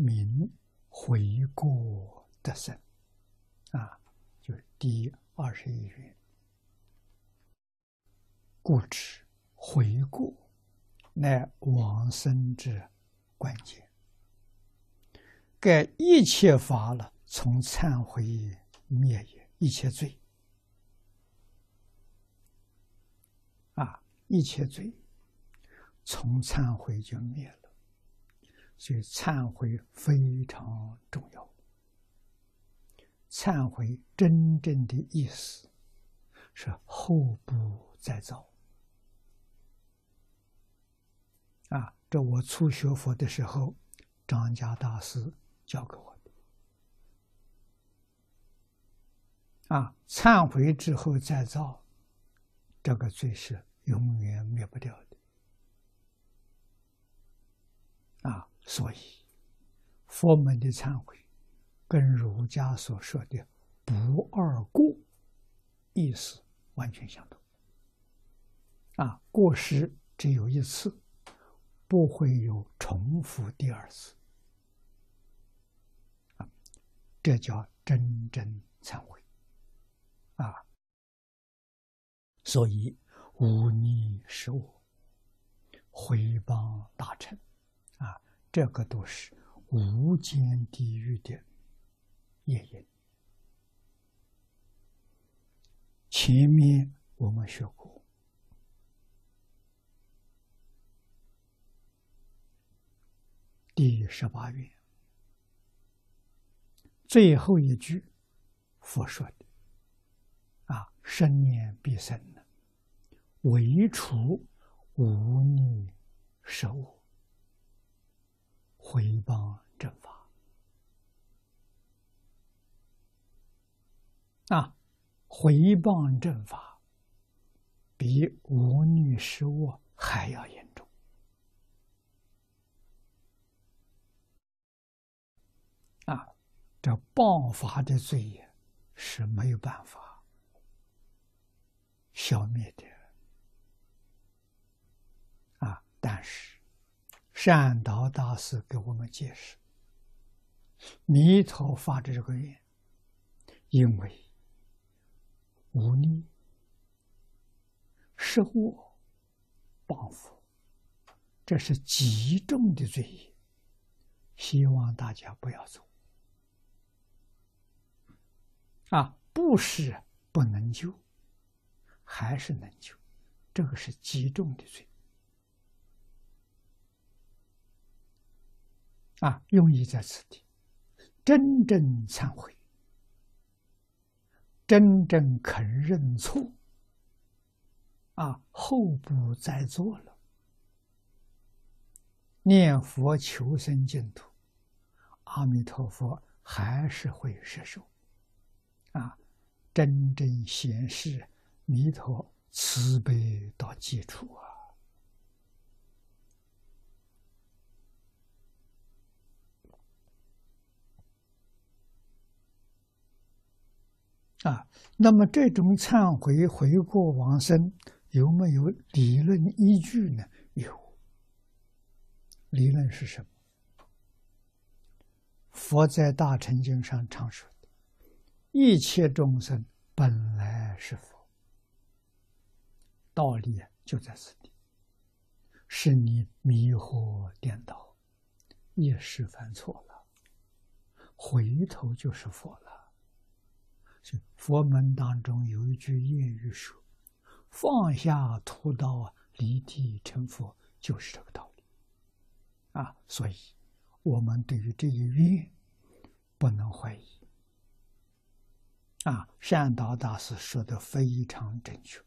明回过得生，啊，就是第二十一愿。故知回过乃往生之关键。盖一切法了，从忏悔灭也，一切罪啊，一切罪从忏悔就灭了。所以忏悔非常重要。忏悔真正的意思是后不再造。啊，这我初学佛的时候，张家大师教给我的。啊，忏悔之后再造，这个罪是永远灭所以，佛门的忏悔，跟儒家所说的“不二过”意思完全相同。啊，过失只有一次，不会有重复第二次。啊，这叫真正忏悔。啊，所以无逆是我，回谤大臣。这个都是无间地狱的业因。前面我们学过，第十八愿最后一句，佛说的：“啊，生念必生的，唯除无念受我。”回谤正法啊，回谤正法比无女失恶还要严重啊！这谤法的罪业是没有办法消灭的啊，但是。善导大师给我们解释：弥陀发的这个愿，因为无力、失恶、报复，这是极重的罪业，希望大家不要做。啊，不是不能救，还是能救，这个是极重的罪。啊，用意在此地，真正忏悔，真正肯认错，啊，后不再做了，念佛求生净土，阿弥陀佛还是会摄受，啊，真正显示弥陀慈悲到基础啊。啊，那么这种忏悔悔过往生有没有理论依据呢？有。理论是什么？佛在大乘经上常说的：“一切众生本来是佛。”道理就在此地，是你迷惑颠倒，一时犯错了，回头就是佛了。佛门当中有一句谚语说：“放下屠刀，立地成佛”，就是这个道理。啊，所以我们对于这一愿不能怀疑。啊，善导大师说的非常正确。